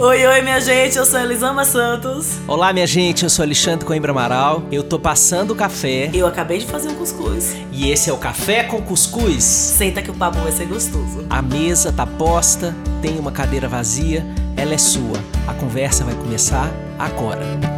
Oi, oi, minha gente, eu sou Elisama Santos. Olá, minha gente, eu sou Alexandre Coimbra Amaral. Eu tô passando o café. Eu acabei de fazer um cuscuz. E esse é o Café com Cuscuz. Senta que o papo vai ser gostoso. A mesa tá posta, tem uma cadeira vazia, ela é sua. A conversa vai começar agora.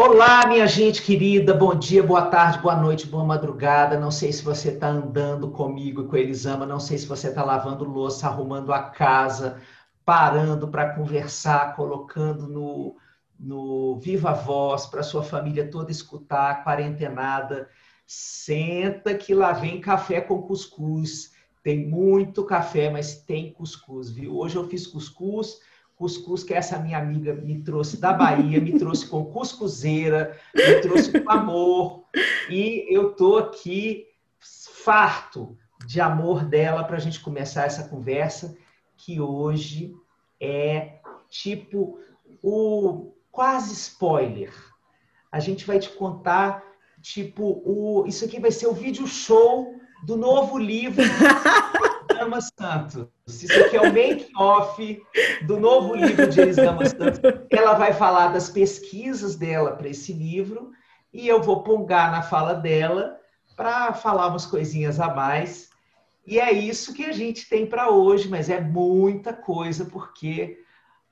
Olá, minha gente querida, bom dia, boa tarde, boa noite, boa madrugada. Não sei se você está andando comigo e com Elisama, não sei se você está lavando louça, arrumando a casa, parando para conversar, colocando no, no viva voz para sua família toda escutar, quarentenada. Senta que lá vem café com cuscuz. Tem muito café, mas tem cuscuz, viu? Hoje eu fiz cuscuz cuscuz que essa minha amiga me trouxe da Bahia, me trouxe com cuscuzeira, me trouxe com amor. E eu tô aqui farto de amor dela para a gente começar essa conversa, que hoje é tipo o quase spoiler. A gente vai te contar, tipo, o, isso aqui vai ser o vídeo show do novo livro Gama Santos. Isso aqui é o make-off do novo livro de Elis Gama Santos. Ela vai falar das pesquisas dela para esse livro e eu vou pongar na fala dela para falar umas coisinhas a mais. E é isso que a gente tem para hoje, mas é muita coisa, porque,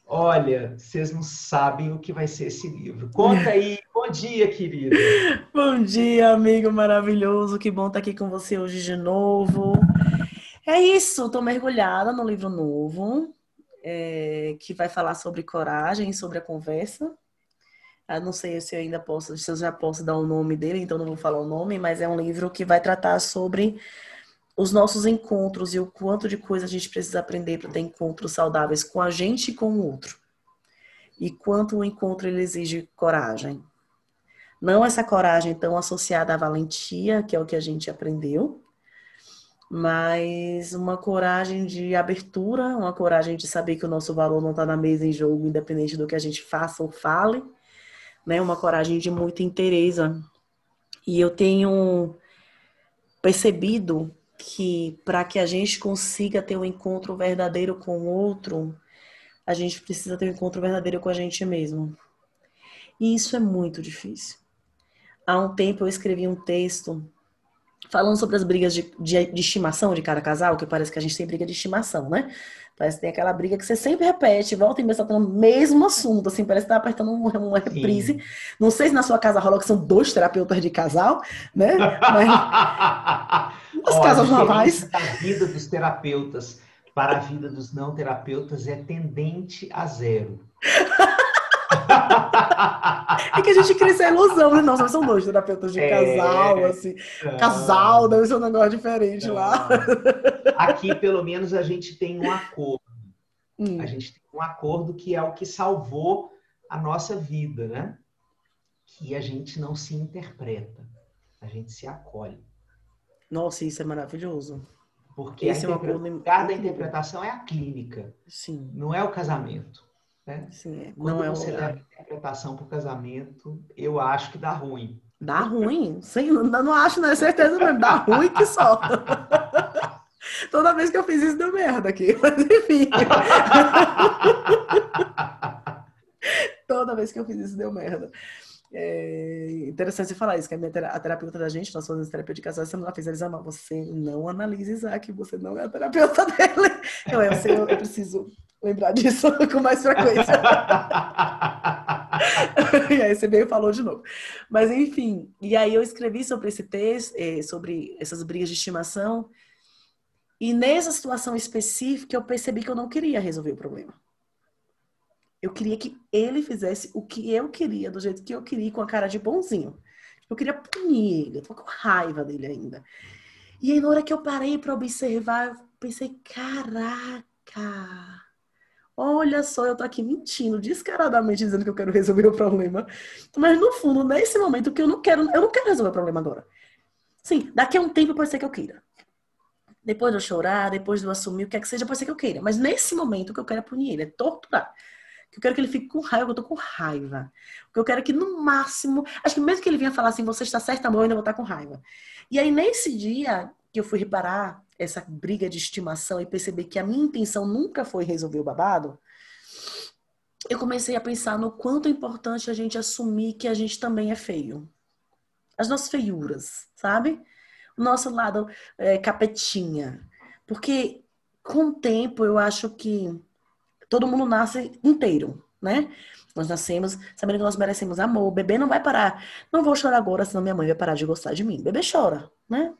olha, vocês não sabem o que vai ser esse livro. Conta aí. Bom dia, querida. Bom dia, amigo maravilhoso. Que bom estar aqui com você hoje de novo. É isso, estou mergulhada no livro novo, é, que vai falar sobre coragem, sobre a conversa. Eu não sei se eu ainda posso, se eu já posso dar o nome dele, então não vou falar o nome, mas é um livro que vai tratar sobre os nossos encontros e o quanto de coisa a gente precisa aprender para ter encontros saudáveis com a gente e com o outro. E quanto o encontro ele exige coragem. Não essa coragem tão associada à valentia, que é o que a gente aprendeu, mas uma coragem de abertura, uma coragem de saber que o nosso valor não está na mesa em jogo, independente do que a gente faça ou fale, né? Uma coragem de muita interesse. E eu tenho percebido que para que a gente consiga ter um encontro verdadeiro com o outro, a gente precisa ter um encontro verdadeiro com a gente mesmo. E isso é muito difícil. Há um tempo eu escrevi um texto falando sobre as brigas de, de, de, estimação de cada casal, que parece que a gente tem briga de estimação, né? Parece que tem aquela briga que você sempre repete, volta e meia, tá o mesmo assunto, assim, parece que tá apertando uma reprise. Sim. Não sei se na sua casa rola que são dois terapeutas de casal, né? Mas... As casas normais. A vida dos terapeutas para a vida dos não terapeutas é tendente a zero. É que a gente cria essa ilusão, né? Nossa, são dois terapeutas de é, casal, assim. Não. Casal, deve ser um negócio diferente não. lá. Aqui, pelo menos, a gente tem um acordo. Hum. A gente tem um acordo que é o que salvou a nossa vida, né? Que a gente não se interpreta, a gente se acolhe. Nossa, isso é maravilhoso. Porque Esse a é um lugar da interpretação é a clínica. Sim. Não é o casamento. Né? Sim, é. Quando não é você dá interpretação para o casamento, eu acho que dá ruim. Dá ruim? Sim, não, não acho, não é certeza mesmo. Dá ruim que só. Toda vez que eu fiz isso deu merda aqui, mas enfim. Toda vez que eu fiz isso deu merda. É interessante você falar isso, que a, minha a terapeuta da gente, nós fazemos terapia de casal, ela fez eles amar. Você não analisa Isaac, você não é a terapeuta dele. Eu, eu, sei, eu, eu preciso lembrar disso com mais frequência. e aí você veio e falou de novo. Mas enfim, e aí eu escrevi sobre esse texto, eh, sobre essas brigas de estimação. E nessa situação específica eu percebi que eu não queria resolver o problema. Eu queria que ele fizesse o que eu queria, do jeito que eu queria, com a cara de bonzinho. Eu queria punir ele, eu tô com raiva dele ainda. E aí, na hora que eu parei para observar, eu pensei: caraca, Olha só, eu tô aqui mentindo descaradamente dizendo que eu quero resolver o problema. Mas no fundo, nesse momento que eu não quero, eu não quero resolver o problema agora. Sim, daqui a um tempo pode ser que eu queira. Depois de eu chorar, depois de eu assumir o que é que seja, pode ser que eu queira. Mas nesse momento o que eu quero é punir ele, é torturar. Eu quero que ele fique com raiva, eu tô com raiva. Eu quero é que no máximo, acho que mesmo que ele venha falar assim, você está certa, amor, eu ainda vou estar com raiva. E aí nesse dia que eu fui reparar essa briga de estimação e perceber que a minha intenção nunca foi resolver o babado, eu comecei a pensar no quanto é importante a gente assumir que a gente também é feio. As nossas feiuras, sabe? O nosso lado é, capetinha. Porque com o tempo eu acho que todo mundo nasce inteiro, né? Nós nascemos sabendo que nós merecemos amor. O bebê não vai parar. Não vou chorar agora, senão minha mãe vai parar de gostar de mim. O bebê chora, né?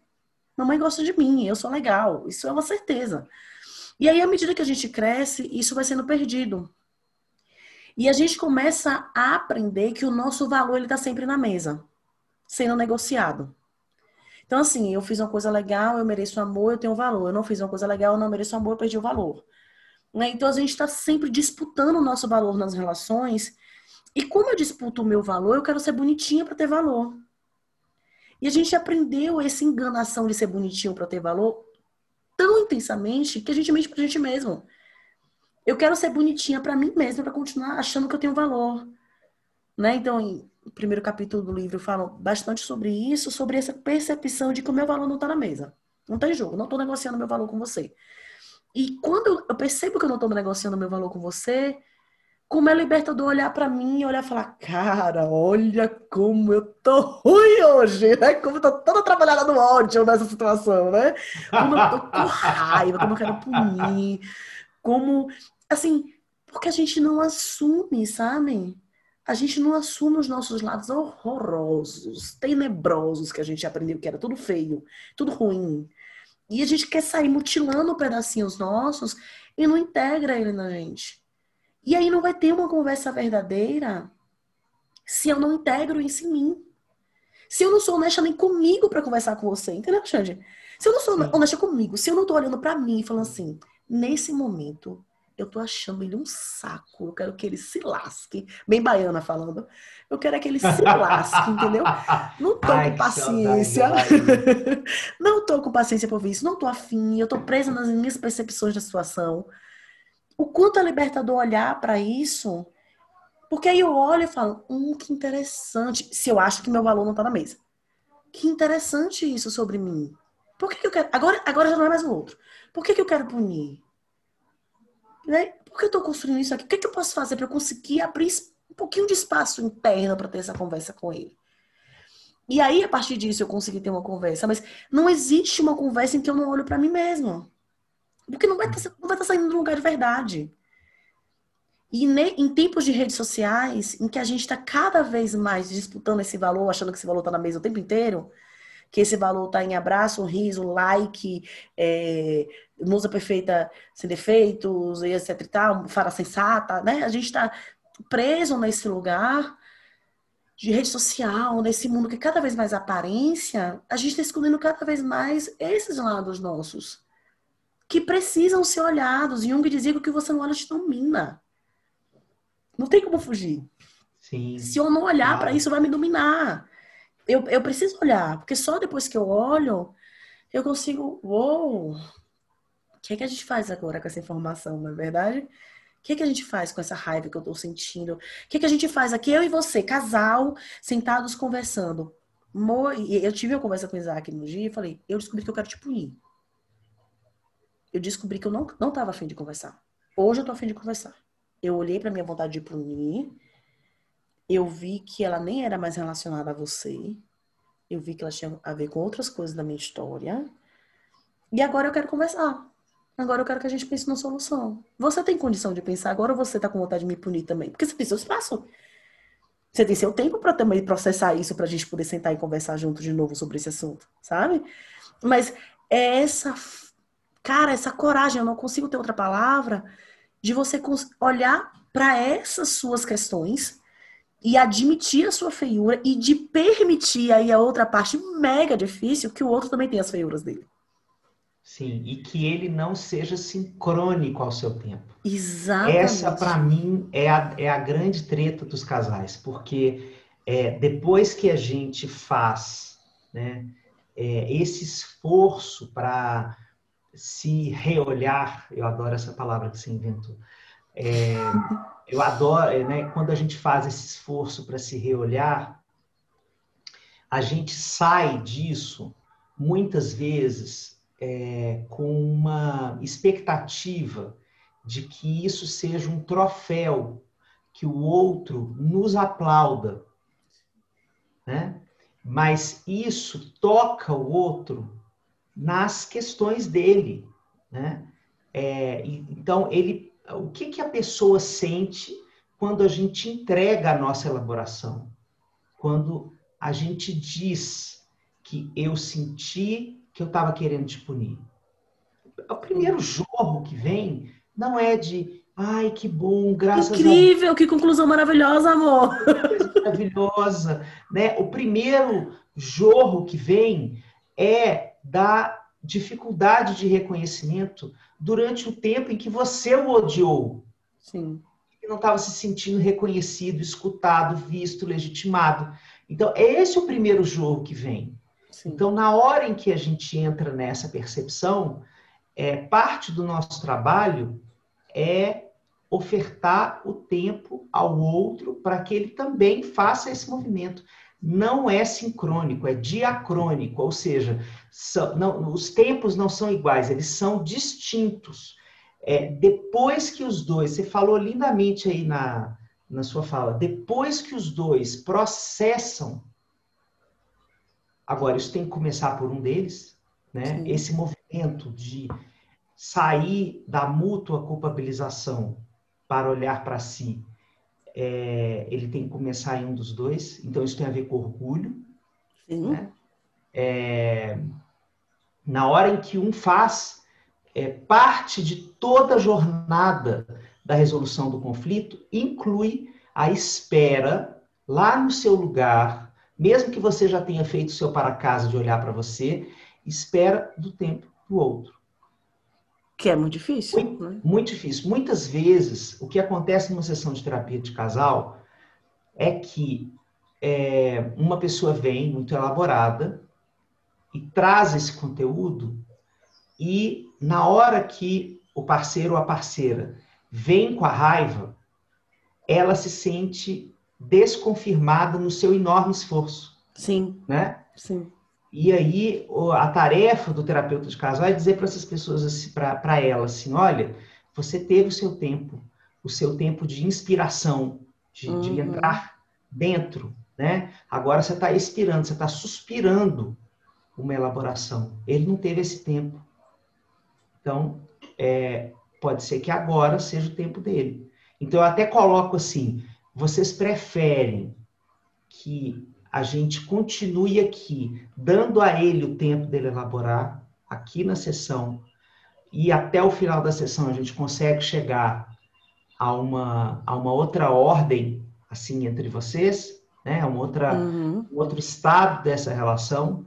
Mamãe gosta de mim, eu sou legal. Isso é uma certeza. E aí, à medida que a gente cresce, isso vai sendo perdido. E a gente começa a aprender que o nosso valor está sempre na mesa, sendo negociado. Então, assim, eu fiz uma coisa legal, eu mereço amor, eu tenho valor. Eu não fiz uma coisa legal, eu não mereço amor, eu perdi o valor. Né? Então, a gente está sempre disputando o nosso valor nas relações. E como eu disputo o meu valor, eu quero ser bonitinha para ter valor. E a gente aprendeu essa enganação de ser bonitinho para ter valor tão intensamente que a gente mente pra gente mesmo. Eu quero ser bonitinha para mim mesma para continuar achando que eu tenho valor. Né? Então, o primeiro capítulo do livro fala bastante sobre isso, sobre essa percepção de que o meu valor não está na mesa. Não tem jogo, não estou negociando meu valor com você. E quando eu percebo que eu não estou negociando meu valor com você, como é libertador olhar para mim e olhar e falar, cara, olha como eu tô ruim hoje, né? Como eu tô toda trabalhada no ódio nessa situação, né? Como eu tô com raiva, como eu quero punir, como assim, porque a gente não assume, sabe? A gente não assume os nossos lados horrorosos, tenebrosos que a gente aprendeu que era tudo feio, tudo ruim. E a gente quer sair mutilando pedacinhos nossos e não integra ele na gente. E aí não vai ter uma conversa verdadeira se eu não integro isso em mim. Se eu não sou honesta nem comigo para conversar com você, entendeu, Xande? Se eu não sou Sim. honesta comigo, se eu não tô olhando para mim e falando assim, nesse momento, eu tô achando ele um saco. Eu quero que ele se lasque. Bem baiana falando. Eu quero é que ele se lasque, entendeu? Não tô Ai, com paciência. não tô com paciência por ver isso. Não tô afim. Eu tô presa nas minhas percepções da situação. O quanto é libertador olhar para isso. Porque aí eu olho e falo, hum, que interessante. Se eu acho que meu valor não tá na mesa. Que interessante isso sobre mim. Por que, que eu quero. Agora, agora já não é mais o outro. Por que, que eu quero punir? Né? Por que eu estou construindo isso aqui? O que, que eu posso fazer para eu conseguir abrir um pouquinho de espaço interno para ter essa conversa com ele? E aí, a partir disso, eu consegui ter uma conversa. Mas não existe uma conversa em que eu não olho para mim mesmo. Porque não vai estar tá, tá saindo de um lugar de verdade. E em tempos de redes sociais, em que a gente está cada vez mais disputando esse valor, achando que esse valor está na mesa o tempo inteiro, que esse valor está em abraço, riso, like, é, musa perfeita sem defeitos, etc e tal, fara sensata, né? A gente está preso nesse lugar de rede social, nesse mundo que cada vez mais aparência, a gente está escondendo cada vez mais esses lados nossos, que precisam ser olhados. Jung dizia que o que você não olha te domina. Não tem como fugir. Sim. Se eu não olhar claro. para isso, vai me dominar eu, eu preciso olhar, porque só depois que eu olho, eu consigo. Uou! O que é que a gente faz agora com essa informação, não é verdade? O que é que a gente faz com essa raiva que eu tô sentindo? O que é que a gente faz aqui, eu e você, casal, sentados conversando? Eu tive uma conversa com o Isaac no dia e falei: eu descobri que eu quero te punir. Eu descobri que eu não, não tava afim de conversar. Hoje eu tô afim de conversar. Eu olhei pra minha vontade de punir eu vi que ela nem era mais relacionada a você. Eu vi que ela tinha a ver com outras coisas da minha história. E agora eu quero conversar. Agora eu quero que a gente pense numa solução. Você tem condição de pensar agora ou você tá com vontade de me punir também? Porque você tem seu espaço. Você tem seu tempo para também processar isso pra gente poder sentar e conversar junto de novo sobre esse assunto, sabe? Mas é essa cara, essa coragem, eu não consigo ter outra palavra, de você olhar para essas suas questões e admitir a sua feiura e de permitir aí a outra parte mega difícil que o outro também tem as feiuras dele. Sim, e que ele não seja sincrônico ao seu tempo. Exatamente. Essa, para mim, é a, é a grande treta dos casais, porque é, depois que a gente faz né, é, esse esforço para se reolhar, eu adoro essa palavra que você inventou, é, eu adoro, é, né, quando a gente faz esse esforço para se reolhar, a gente sai disso muitas vezes é, com uma expectativa de que isso seja um troféu, que o outro nos aplauda, né? Mas isso toca o outro nas questões dele, né? É, então ele, o que que a pessoa sente quando a gente entrega a nossa elaboração? Quando a gente diz que eu senti que eu estava querendo te punir. O primeiro jorro que vem não é de, ai, que bom, graças Incrível, a... que conclusão maravilhosa, amor. Maravilhosa, né? O primeiro jorro que vem é da dificuldade de reconhecimento durante o tempo em que você o odiou. Sim. E não estava se sentindo reconhecido, escutado, visto, legitimado. Então, é esse o primeiro jorro que vem. Sim. Então, na hora em que a gente entra nessa percepção, é, parte do nosso trabalho é ofertar o tempo ao outro para que ele também faça esse movimento. Não é sincrônico, é diacrônico, ou seja, são, não, os tempos não são iguais, eles são distintos. É, depois que os dois, você falou lindamente aí na, na sua fala, depois que os dois processam Agora, isso tem que começar por um deles, né? Sim. Esse movimento de sair da mútua culpabilização para olhar para si, é, ele tem que começar em um dos dois. Então, isso tem a ver com orgulho. Né? É, na hora em que um faz, é, parte de toda a jornada da resolução do conflito inclui a espera lá no seu lugar mesmo que você já tenha feito o seu para casa de olhar para você, espera do tempo do outro. Que é muito difícil. Muito, né? muito difícil. Muitas vezes, o que acontece numa sessão de terapia de casal é que é, uma pessoa vem muito elaborada e traz esse conteúdo e na hora que o parceiro ou a parceira vem com a raiva, ela se sente desconfirmada no seu enorme esforço. Sim. Né? Sim. E aí a tarefa do terapeuta de casal é dizer para essas pessoas, para ela assim, olha, você teve o seu tempo, o seu tempo de inspiração, de, uhum. de entrar dentro, né? Agora você está expirando, você está suspirando uma elaboração. Ele não teve esse tempo. Então, é, pode ser que agora seja o tempo dele. Então, eu até coloco assim, vocês preferem que a gente continue aqui, dando a ele o tempo dele elaborar, aqui na sessão, e até o final da sessão a gente consegue chegar a uma, a uma outra ordem, assim, entre vocês, né? Uma outra, uhum. um outro estado dessa relação,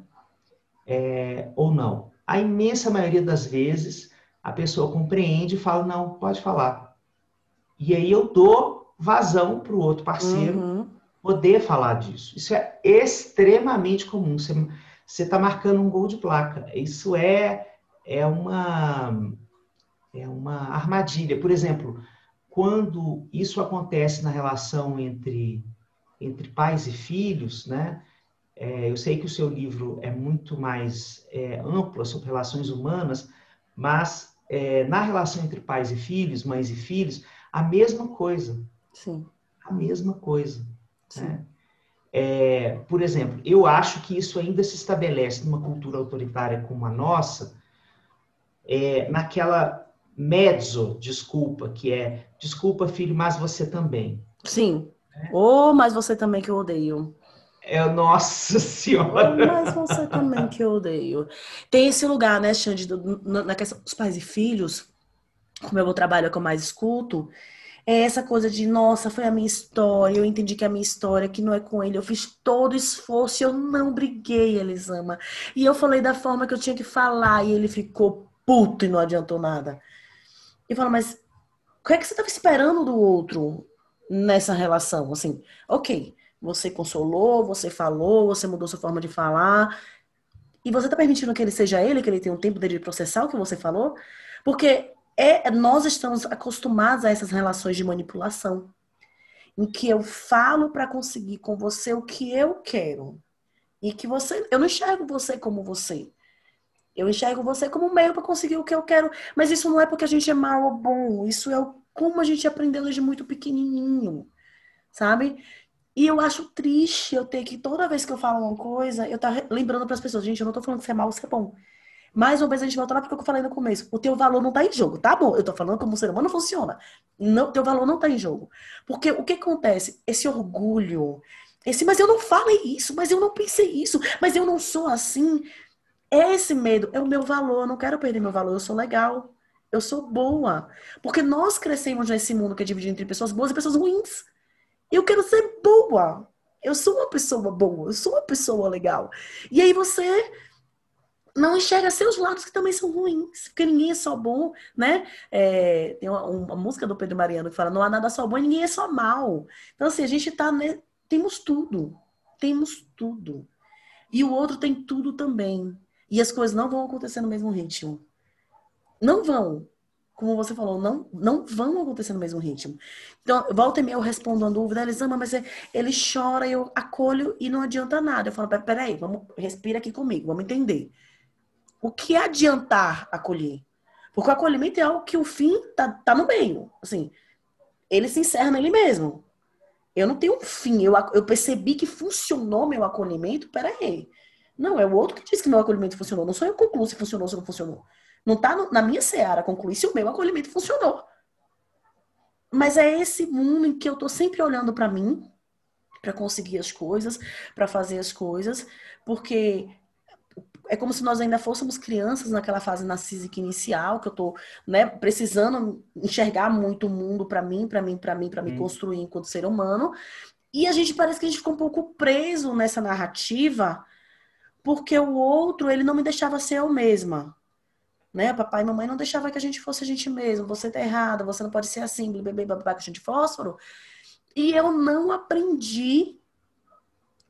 é, ou não. A imensa maioria das vezes, a pessoa compreende e fala, não, pode falar. E aí eu dou vazão para o outro parceiro uhum. Poder falar disso. Isso é extremamente comum. Você está marcando um gol de placa. Isso é, é, uma, é uma armadilha. Por exemplo, quando isso acontece na relação entre, entre pais e filhos, né? É, eu sei que o seu livro é muito mais é, amplo sobre relações humanas, mas é, na relação entre pais e filhos, mães e filhos, a mesma coisa. Sim. A mesma coisa. Né? É, por exemplo, eu acho que isso ainda se estabelece numa cultura autoritária como a nossa, é, naquela mezzo desculpa, que é desculpa, filho, mas você também. Sim. Né? Ou oh, mas você também que eu odeio. É, nossa senhora. Mas você também que eu odeio. Tem esse lugar, né, Xande, na questão dos pais e filhos, como é o meu trabalho é que eu mais escuto, é essa coisa de, nossa, foi a minha história, eu entendi que é a minha história, que não é com ele, eu fiz todo o esforço eu não briguei, Elisama. E eu falei da forma que eu tinha que falar e ele ficou puto e não adiantou nada. E fala, mas o que é que você estava esperando do outro nessa relação? Assim, ok, você consolou, você falou, você mudou sua forma de falar, e você está permitindo que ele seja ele, que ele tenha um tempo dele de processar o que você falou? Porque é, nós estamos acostumados a essas relações de manipulação, em que eu falo para conseguir com você o que eu quero e que você, eu não enxergo você como você. Eu enxergo você como meio para conseguir o que eu quero. Mas isso não é porque a gente é mal ou bom. Isso é como a gente aprendeu desde muito pequenininho, sabe? E eu acho triste eu ter que, toda vez que eu falo uma coisa, eu tá lembrando para as pessoas, gente, eu não tô falando que você é mal ou você é bom. Mais uma vez a gente volta lá porque eu falei no começo. O teu valor não tá em jogo, tá bom? Eu tô falando como o ser humano funciona. Não, teu valor não tá em jogo. Porque o que acontece? Esse orgulho, esse, mas eu não falei isso, mas eu não pensei isso, mas eu não sou assim. Esse medo é o meu valor, eu não quero perder meu valor, eu sou legal, eu sou boa. Porque nós crescemos nesse mundo que é dividido entre pessoas boas e pessoas ruins. Eu quero ser boa. Eu sou uma pessoa boa, eu sou uma pessoa legal. E aí você não enxerga seus lados que também são ruins, porque ninguém é só bom, né? É, tem uma, uma, música do Pedro Mariano que fala: não há nada só bom e ninguém é só mal. Então, assim, a gente tá. Né, temos tudo. Temos tudo. E o outro tem tudo também. E as coisas não vão acontecer no mesmo ritmo. Não vão. Como você falou, não, não vão acontecer no mesmo ritmo. Então, volta e meia eu respondo uma dúvida, eles amam, mas é, ele chora, eu acolho e não adianta nada. Eu falo, peraí, vamos, respira aqui comigo, vamos entender. O que adiantar acolher? Porque o acolhimento é algo que o fim tá, tá no meio. Assim, ele se encerra nele mesmo. Eu não tenho um fim. Eu, eu percebi que funcionou meu acolhimento. Peraí. Não, é o outro que diz que meu acolhimento funcionou. Não sou eu que concluo se funcionou ou se não funcionou. Não está na minha seara concluir se o meu acolhimento funcionou. Mas é esse mundo em que eu estou sempre olhando para mim, para conseguir as coisas, para fazer as coisas, porque é como se nós ainda fôssemos crianças naquela fase narcísica inicial, que eu estou né, precisando enxergar muito o mundo para mim, para mim, para mim, para me hum. construir enquanto ser humano. E a gente parece que a gente ficou um pouco preso nessa narrativa porque o outro, ele não me deixava ser eu mesma. Né? Papai e mamãe não deixavam que a gente fosse a gente mesmo. Você tá errada, você não pode ser assim, bebê, babá, que a gente fósforo. E eu não aprendi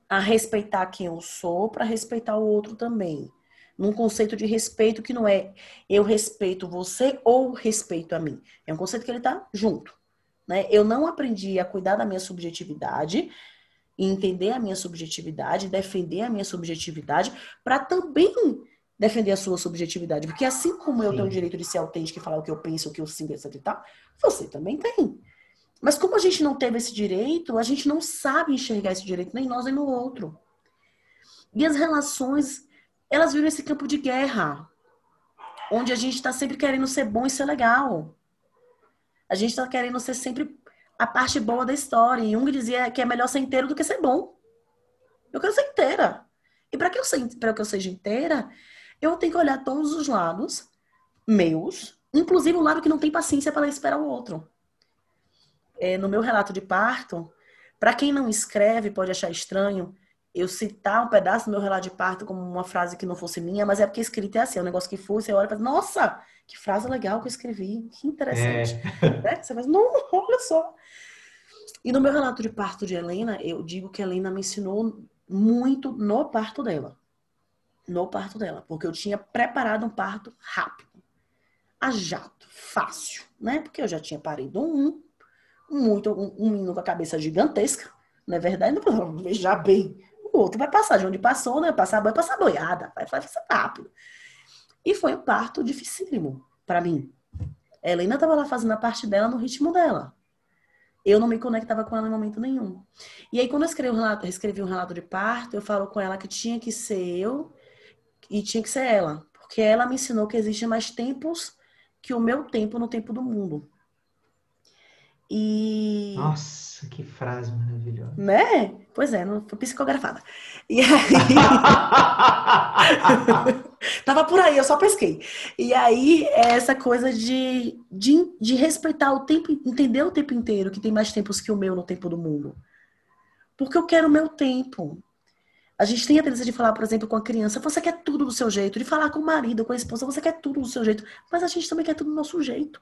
a respeitar quem eu sou para respeitar o outro também. Num conceito de respeito que não é eu respeito você ou respeito a mim. É um conceito que ele tá junto. Né? Eu não aprendi a cuidar da minha subjetividade entender a minha subjetividade, defender a minha subjetividade, para também defender a sua subjetividade. Porque assim como eu tenho o direito de ser autêntico e falar o que eu penso, o que eu sinto, etc e tal, você também tem. Mas como a gente não teve esse direito, a gente não sabe enxergar esse direito, nem nós nem no outro. E as relações, elas viram esse campo de guerra, onde a gente está sempre querendo ser bom e ser legal. A gente está querendo ser sempre a parte boa da história. E Jung dizia que é melhor ser inteiro do que ser bom. Eu quero ser inteira. E para que, eu que eu seja inteira, eu tenho que olhar todos os lados meus, inclusive o lado que não tem paciência para esperar o outro. É, no meu relato de parto, para quem não escreve, pode achar estranho eu citar um pedaço do meu relato de parto como uma frase que não fosse minha, mas é porque escrita é assim, é um negócio que fosse, você olha e fala, nossa, que frase legal que eu escrevi, que interessante. É. Né? Você faz, não, olha só. E no meu relato de parto de Helena, eu digo que Helena me ensinou muito no parto dela. No parto dela, porque eu tinha preparado um parto rápido, a jato, fácil, né? Porque eu já tinha parido um, muito, um, menino com a cabeça gigantesca, não é verdade? Não, já bem. O outro vai passar de onde passou, né? Passar vai passar boiada, vai fazer rápido. E foi um parto dificílimo para mim. A Helena estava lá fazendo a parte dela no ritmo dela. Eu não me conectava com ela em momento nenhum. E aí, quando eu escrevi um relato, escrevi um relato de parto, eu falo com ela que tinha que ser eu e tinha que ser ela. Porque ela me ensinou que existem mais tempos que o meu tempo no tempo do mundo. E. Nossa, que frase maravilhosa. Né? Pois é, não foi psicografada. E aí. Tava por aí, eu só pesquei. E aí, é essa coisa de, de, de respeitar o tempo, entender o tempo inteiro, que tem mais tempos que o meu no tempo do mundo. Porque eu quero o meu tempo. A gente tem a tendência de falar, por exemplo, com a criança, você quer tudo do seu jeito. De falar com o marido, com a esposa, você quer tudo do seu jeito. Mas a gente também quer tudo do nosso jeito.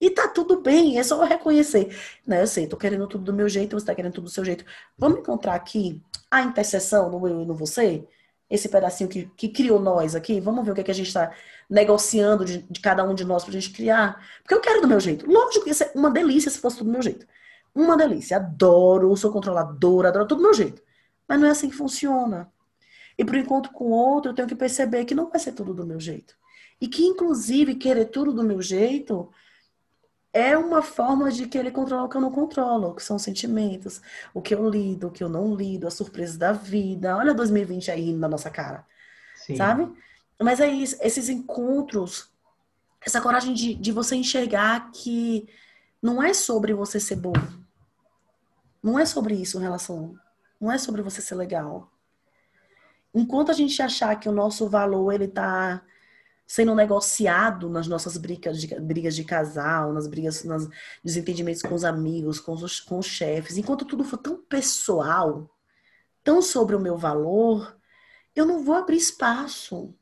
E tá tudo bem, é só reconhecer. Né, eu sei, tô querendo tudo do meu jeito, você tá querendo tudo do seu jeito. Vamos encontrar aqui a interseção no eu e no você? Esse pedacinho que, que criou nós aqui? Vamos ver o que, é que a gente está negociando de, de, cada um de nós pra gente criar? Porque eu quero do meu jeito. Lógico que isso é uma delícia se fosse tudo do meu jeito. Uma delícia. Adoro, sou controladora, adoro tudo do meu jeito. Mas não é assim que funciona. E para o encontro com o outro, eu tenho que perceber que não vai ser tudo do meu jeito. E que, inclusive, querer tudo do meu jeito é uma forma de querer controlar o que eu não controlo, o que são sentimentos, o que eu lido, o que eu não lido, as surpresas da vida. Olha 2020 aí na nossa cara. Sim. Sabe? Mas é isso, esses encontros, essa coragem de, de você enxergar que não é sobre você ser bom. Não é sobre isso em relação. Não é sobre você ser legal. Enquanto a gente achar que o nosso valor ele tá sendo negociado nas nossas brigas de, brigas de casal, nas brigas, nos desentendimentos com os amigos, com os, com os chefes, enquanto tudo for tão pessoal, tão sobre o meu valor, eu não vou abrir espaço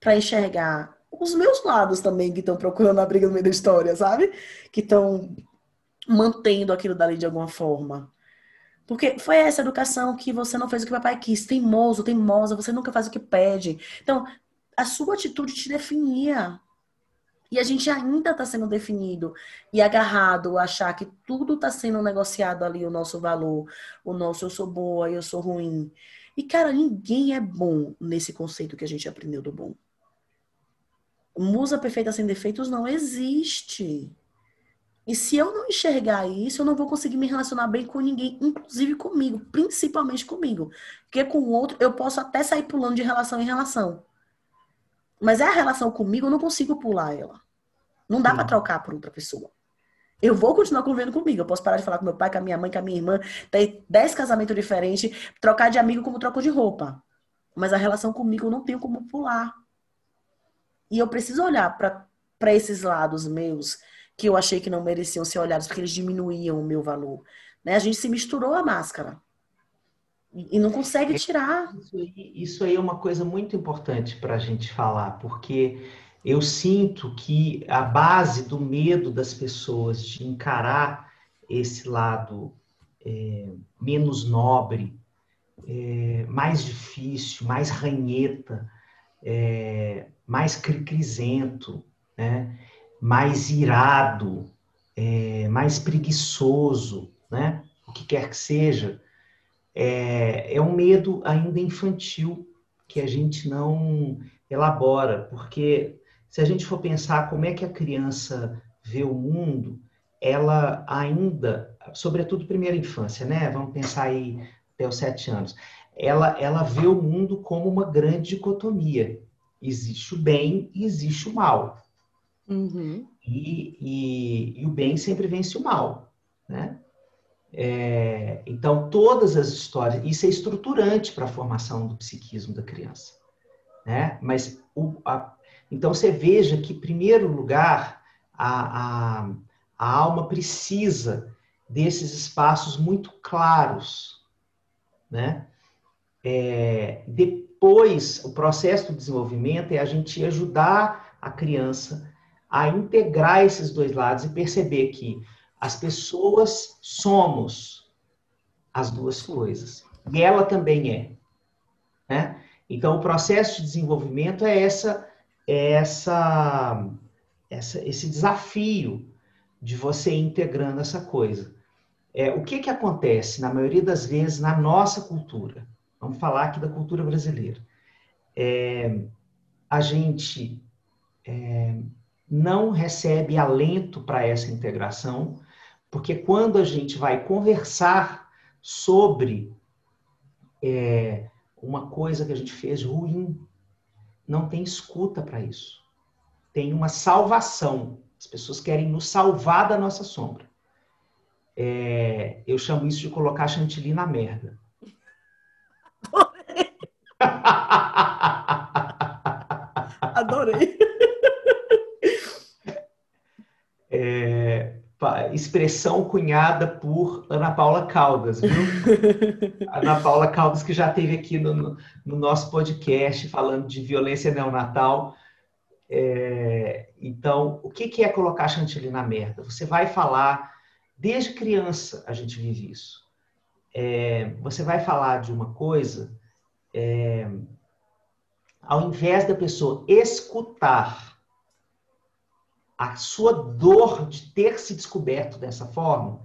para enxergar os meus lados também que estão procurando a briga no meio da história, sabe? Que estão mantendo aquilo dali de alguma forma. Porque foi essa educação que você não fez o que o papai quis, teimoso, teimosa, você nunca faz o que pede. Então, a sua atitude te definia. E a gente ainda está sendo definido e agarrado achar que tudo está sendo negociado ali, o nosso valor, o nosso eu sou boa, eu sou ruim. E, cara, ninguém é bom nesse conceito que a gente aprendeu do bom. Musa perfeita sem defeitos não existe. E se eu não enxergar isso, eu não vou conseguir me relacionar bem com ninguém, inclusive comigo, principalmente comigo. Porque com o outro eu posso até sair pulando de relação em relação. Mas é a relação comigo, eu não consigo pular ela. Não dá para trocar por outra pessoa. Eu vou continuar convivendo comigo. Eu posso parar de falar com meu pai, com a minha mãe, com a minha irmã, ter dez casamentos diferentes, trocar de amigo como troco de roupa. Mas a relação comigo eu não tenho como pular. E eu preciso olhar para esses lados meus que eu achei que não mereciam ser olhados, porque eles diminuíam o meu valor. Né? A gente se misturou a máscara. E não consegue tirar. Isso aí, isso aí é uma coisa muito importante para a gente falar, porque eu sinto que a base do medo das pessoas de encarar esse lado é, menos nobre, é, mais difícil, mais ranheta, é, mais cricrisento, né? mais irado, é, mais preguiçoso, né? o que quer que seja, é, é um medo ainda infantil que a gente não elabora, porque se a gente for pensar como é que a criança vê o mundo, ela ainda, sobretudo primeira infância, né? Vamos pensar aí até os sete anos. Ela, ela vê o mundo como uma grande dicotomia. Existe o bem e existe o mal. Uhum. E, e, e, o bem sempre vence o mal, né? É, então, todas as histórias, isso é estruturante para a formação do psiquismo da criança, né? Mas, o, a, então, você veja que, em primeiro lugar, a, a, a alma precisa desses espaços muito claros, né? É, depois, o processo do desenvolvimento é a gente ajudar a criança a integrar esses dois lados e perceber que as pessoas somos as duas coisas. E ela também é. Né? Então, o processo de desenvolvimento é essa, é essa, essa, esse desafio de você integrando essa coisa. É, o que, que acontece, na maioria das vezes, na nossa cultura? Vamos falar aqui da cultura brasileira. É, a gente é, não recebe alento para essa integração, porque quando a gente vai conversar sobre é, uma coisa que a gente fez ruim, não tem escuta para isso. Tem uma salvação. As pessoas querem nos salvar da nossa sombra. É, eu chamo isso de colocar chantilly na merda. Adorei. é, expressão cunhada por Ana Paula Caldas, viu? Ana Paula Caldas, que já esteve aqui no, no, nosso podcast falando de violência neonatal. É, então, o que, que é colocar chantilly na merda? Você vai falar, desde criança a gente vive isso. É, você vai falar de uma coisa, é, ao invés da pessoa escutar a sua dor de ter se descoberto dessa forma,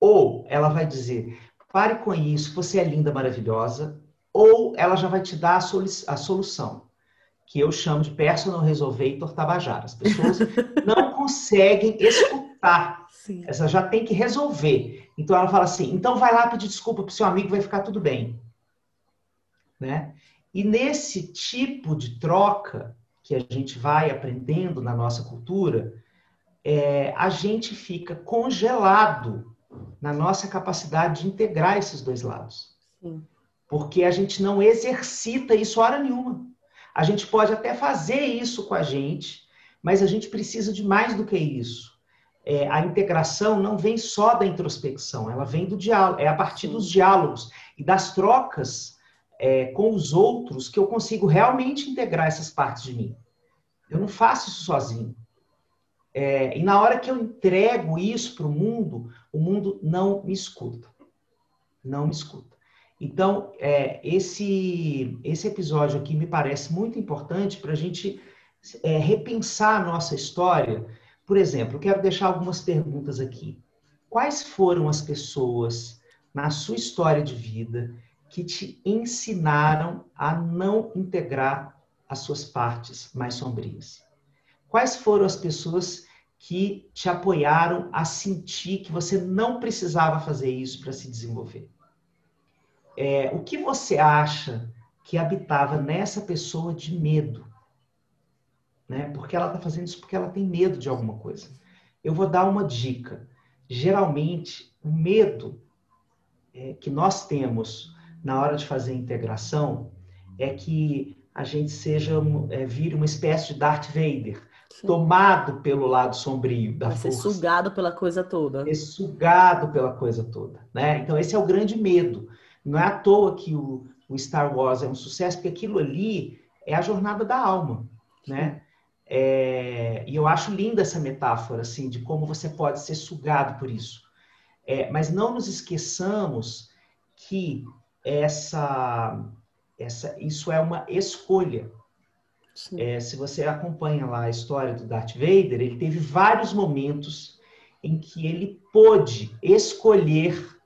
ou ela vai dizer: pare com isso, você é linda, maravilhosa, ou ela já vai te dar a, solução, que eu chamo de personal resolvator tabajara. As pessoas não conseguem escutar, Sim. essa já tem que resolver. Então ela fala assim: então vai lá pedir desculpa para o seu amigo, vai ficar tudo bem. Né? E nesse tipo de troca que a gente vai aprendendo na nossa cultura, é, a gente fica congelado na nossa capacidade de integrar esses dois lados. Sim. Porque a gente não exercita isso hora nenhuma. A gente pode até fazer isso com a gente, mas a gente precisa de mais do que isso. É, a integração não vem só da introspecção, ela vem do diálogo, é a partir dos diálogos e das trocas é, com os outros que eu consigo realmente integrar essas partes de mim. Eu não faço isso sozinho. É, e na hora que eu entrego isso para o mundo, o mundo não me escuta. Não me escuta. Então, é, esse, esse episódio aqui me parece muito importante para a gente é, repensar a nossa história. Por exemplo, eu quero deixar algumas perguntas aqui. Quais foram as pessoas na sua história de vida que te ensinaram a não integrar as suas partes mais sombrias? Quais foram as pessoas que te apoiaram a sentir que você não precisava fazer isso para se desenvolver? É, o que você acha que habitava nessa pessoa de medo? Né? Porque ela está fazendo isso porque ela tem medo de alguma coisa. Eu vou dar uma dica. Geralmente, o medo é, que nós temos na hora de fazer a integração é que a gente seja é, vire uma espécie de Darth Vader tomado pelo lado sombrio da Vai força. ser sugado pela coisa toda. Ser sugado pela coisa toda, né? Então esse é o grande medo. Não é à toa que o, o Star Wars é um sucesso, porque aquilo ali é a jornada da alma, né? É, e eu acho linda essa metáfora, assim, de como você pode ser sugado por isso. É, mas não nos esqueçamos que essa, essa, isso é uma escolha. É, se você acompanha lá a história do Darth Vader, ele teve vários momentos em que ele pôde escolher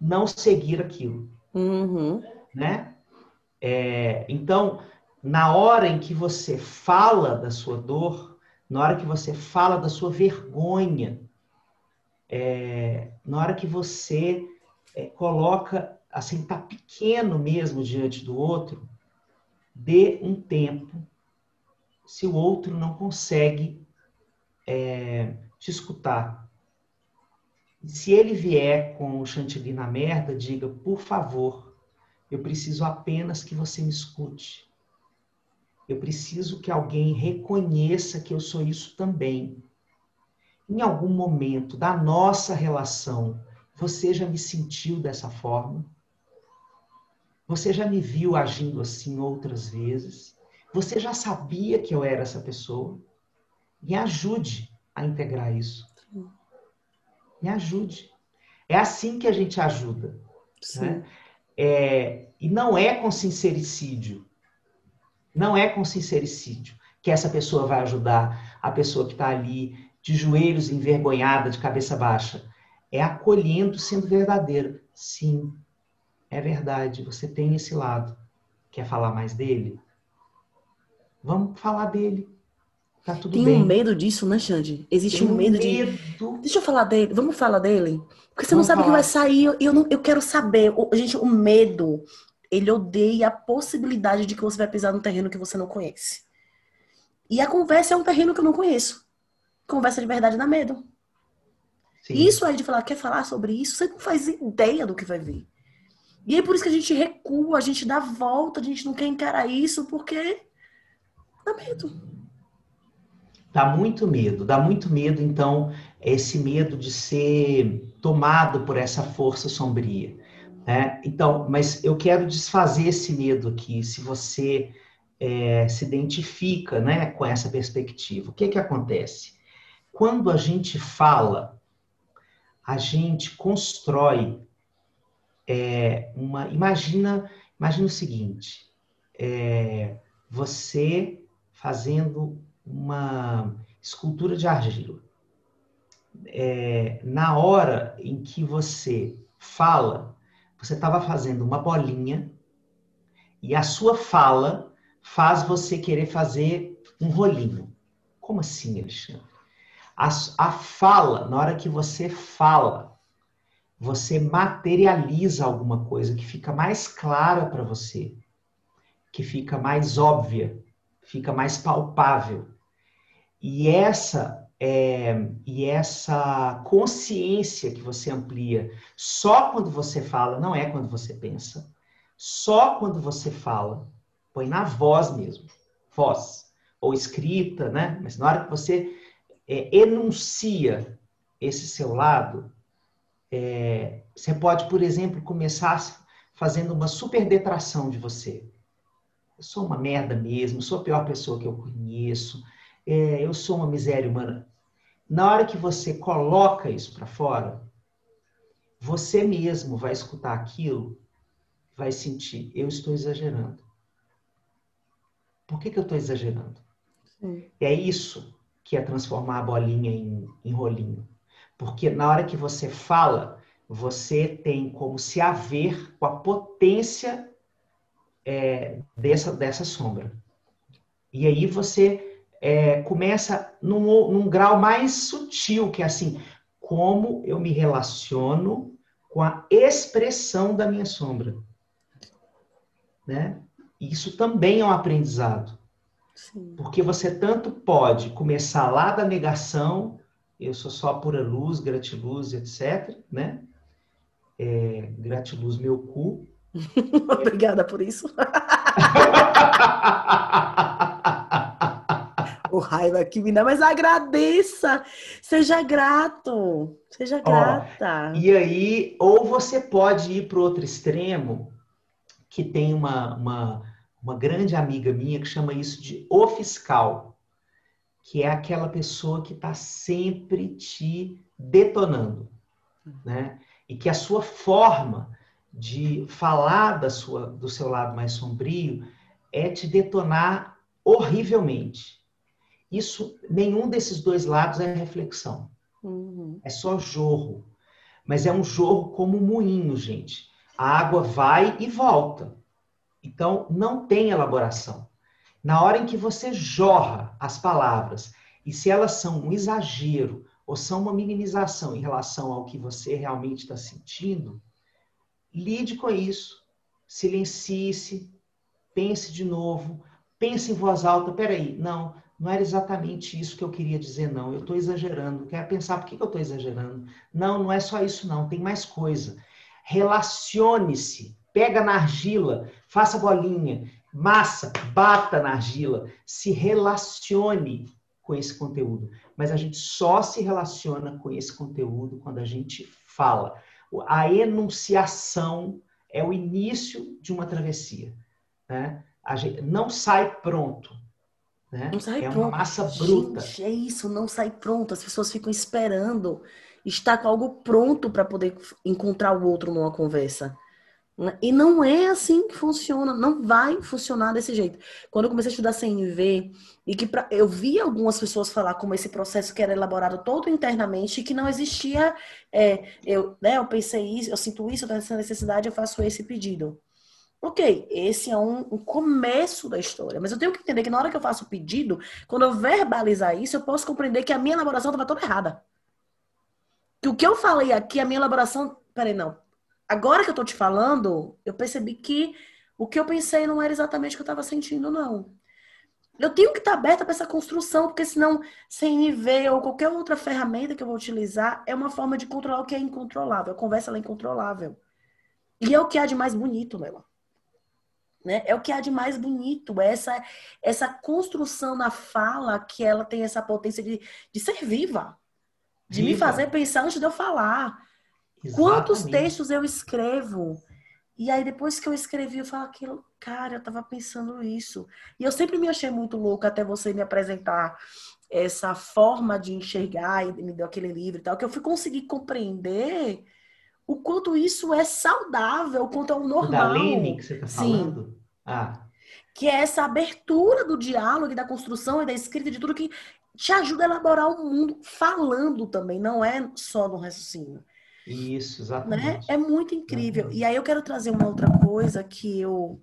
não seguir aquilo. Uhum. Né? É, então, na hora em que você fala da sua dor, na hora que você fala da sua vergonha, é, na hora que você é, coloca, assim, tá pequeno mesmo diante do outro, dê um tempo se o outro não consegue é, te escutar. Se ele vier com o chantilly na merda, diga, por favor, eu preciso apenas que você me escute. Eu preciso que alguém reconheça que eu sou isso também. Em algum momento da nossa relação, você já me sentiu dessa forma? Você já me viu agindo assim outras vezes? Você já sabia que eu era essa pessoa? Me ajude a integrar isso. Me ajude. É assim que a gente ajuda. Né? É, e não é com sincericídio. Não é com sincericídio que essa pessoa vai ajudar a pessoa que está ali de joelhos envergonhada, de cabeça baixa. É acolhendo, sendo verdadeira. Sim, é verdade. Você tem esse lado. Quer falar mais dele? Vamos falar dele. Tá tudo Tem bem. um medo disso, né, Xande? Existe Tem um medo, medo, de. Deixa eu falar dele. Vamos falar dele? Porque você Vamos não sabe o que vai sair. Eu, não, eu quero saber. O, gente, o medo, ele odeia a possibilidade de que você vai pisar num terreno que você não conhece. E a conversa é um terreno que eu não conheço. Conversa de verdade dá medo. Sim. Isso aí de falar, quer falar sobre isso? Você não faz ideia do que vai vir. E é por isso que a gente recua, a gente dá volta, a gente não quer encarar isso, porque Dá medo. Dá muito medo, dá muito medo, então, esse medo de ser tomado por essa força sombria. Né? Então, mas eu quero desfazer esse medo aqui, se você é, se identifica né, com essa perspectiva. O que, que acontece? Quando a gente fala, a gente constrói é, uma. Imagina, imagina o seguinte: é, você fazendo uma escultura de argila. É, na hora em que você fala, você estava fazendo uma bolinha E a sua fala faz você querer fazer um rolinho. Como assim, Alexandre? A, a fala, na hora que você fala, você materializa alguma coisa que fica mais clara para você, que fica mais óbvia, fica mais palpável. E essa é, e essa consciência que você amplia só quando você fala, não é quando você pensa. Só quando você fala, põe na voz mesmo, voz ou escrita, né? Mas na hora que você é, enuncia esse seu lado, é, você pode, por exemplo, começar fazendo uma super detração de você. Eu sou uma merda mesmo, sou a pior pessoa que eu conheço, é, eu sou uma miséria humana. Na hora que você coloca isso para fora, você mesmo vai escutar aquilo, vai sentir, eu estou exagerando. Por que, que eu estou exagerando? Sim. É isso que é transformar a bolinha em, em rolinho. Porque na hora que você fala, você tem como se haver com a potência é, dessa, dessa sombra. E aí você é, começa num, num grau mais sutil, que é assim, como eu me relaciono com a expressão da minha sombra. Né? Isso também é um aprendizado. Sim. Porque você tanto pode começar lá da negação eu sou só pura luz, gratiluz, etc. Né? É, gratiluz, meu cu. Obrigada por isso. o raiva que me dá, mas agradeça, seja grato, seja grata. Ó, e aí, ou você pode ir para o outro extremo, que tem uma, uma, uma grande amiga minha que chama isso de o fiscal que é aquela pessoa que está sempre te detonando, né? E que a sua forma de falar da sua, do seu lado mais sombrio é te detonar horrivelmente. Isso, nenhum desses dois lados é reflexão. Uhum. É só jorro. Mas é um jorro como um moinho, gente. A água vai e volta. Então, não tem elaboração. Na hora em que você jorra as palavras, e se elas são um exagero ou são uma minimização em relação ao que você realmente está sentindo, lide com isso. Silencie-se, pense de novo, pense em voz alta. Peraí, não, não era exatamente isso que eu queria dizer, não. Eu estou exagerando. Quer pensar por que eu estou exagerando? Não, não é só isso, não. Tem mais coisa. Relacione-se. Pega na argila, faça bolinha, massa, bata na argila, se relacione com esse conteúdo. Mas a gente só se relaciona com esse conteúdo quando a gente fala. A enunciação é o início de uma travessia. Né? A gente não sai pronto. Né? Não sai é pronto. uma massa bruta. Gente, é isso, não sai pronto. As pessoas ficam esperando estar com algo pronto para poder encontrar o outro numa conversa. Né? E não é assim que funciona, não vai funcionar desse jeito. Quando eu comecei a estudar CNV, e que pra, eu vi algumas pessoas falar como esse processo que era elaborado todo internamente e que não existia, é, eu, né, eu pensei isso, eu sinto isso, eu tenho essa necessidade, eu faço esse pedido. Ok, esse é um, um, começo da história, mas eu tenho que entender que na hora que eu faço o pedido, quando eu verbalizar isso, eu posso compreender que a minha elaboração estava toda errada. Que o que eu falei aqui, a minha elaboração. Peraí, não agora que eu tô te falando, eu percebi que o que eu pensei não era exatamente o que eu estava sentindo, não. Eu tenho que estar aberta para essa construção, porque senão CNV ou qualquer outra ferramenta que eu vou utilizar é uma forma de controlar o que é incontrolável. A conversa é incontrolável. E é o que há de mais bonito nela. Né? É o que há de mais bonito, essa, essa construção na fala que ela tem essa potência de, de ser viva, de viva. me fazer pensar antes de eu falar, Exatamente. Quantos textos eu escrevo? E aí, depois que eu escrevi, eu falo aquilo, cara, eu tava pensando isso. E eu sempre me achei muito louca até você me apresentar essa forma de enxergar e me deu aquele livro e tal, que eu fui conseguir compreender o quanto isso é saudável, o quanto é o normal. Da Lene que você tá falando? Sim. Ah. Que é essa abertura do diálogo, da construção e da escrita, de tudo que te ajuda a elaborar o mundo falando também, não é só no raciocínio. Isso, exatamente. Né? É muito incrível. Uhum. E aí eu quero trazer uma outra coisa que eu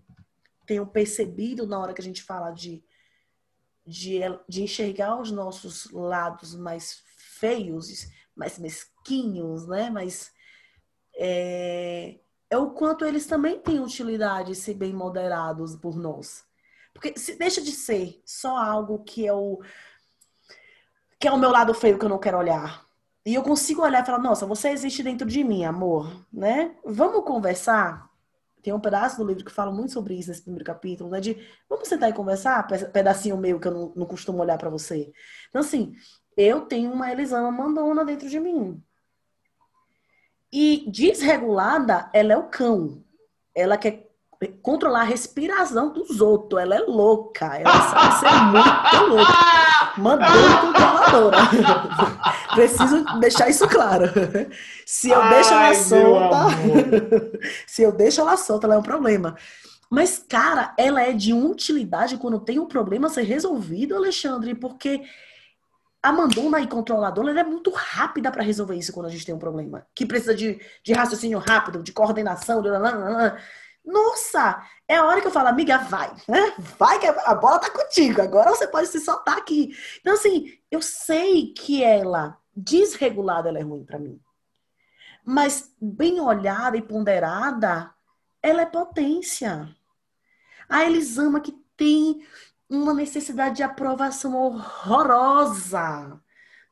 tenho percebido na hora que a gente fala de, de, de enxergar os nossos lados mais feios, mais mesquinhos, né? Mas é, é o quanto eles também têm utilidade se bem moderados por nós. Porque se deixa de ser só algo que é o que é o meu lado feio que eu não quero olhar. E eu consigo olhar e falar, nossa, você existe dentro de mim, amor, né? Vamos conversar? Tem um pedaço do livro que fala muito sobre isso nesse primeiro capítulo, né? De vamos sentar e conversar? Pedacinho meu que eu não, não costumo olhar para você. Então, assim, eu tenho uma Elisama mandona dentro de mim. E desregulada, ela é o cão. Ela quer controlar a respiração dos outros. Ela é louca. Ela sabe ser muito louca. Mandando controladora. Preciso deixar isso claro. Se eu Ai, deixo ela solta. se eu deixo ela solta, ela é um problema. Mas, cara, ela é de utilidade quando tem um problema a ser resolvido, Alexandre, porque a mandona e controladora ela é muito rápida para resolver isso quando a gente tem um problema. Que precisa de, de raciocínio rápido, de coordenação. De... Nossa! É a hora que eu falo, amiga, vai, né? Vai que a bola tá contigo. Agora você pode se soltar aqui. Então, assim, eu sei que ela, desregulada, ela é ruim para mim. Mas bem olhada e ponderada, ela é potência. A Elisama que tem uma necessidade de aprovação horrorosa,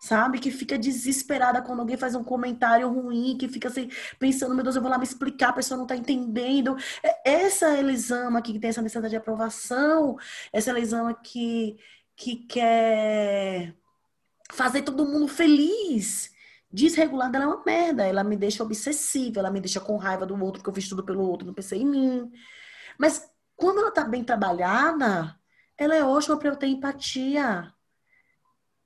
sabe? Que fica desesperada quando alguém faz um comentário ruim, que fica assim, pensando, meu Deus, eu vou lá me explicar, a pessoa não tá entendendo. É essa Elisama que tem essa necessidade de aprovação, essa Elisama que, que quer fazer todo mundo feliz. Desregulada, ela é uma merda. Ela me deixa obsessiva, ela me deixa com raiva do outro, porque eu fiz tudo pelo outro, não pensei em mim. Mas quando ela tá bem trabalhada, ela é ótima para eu ter empatia.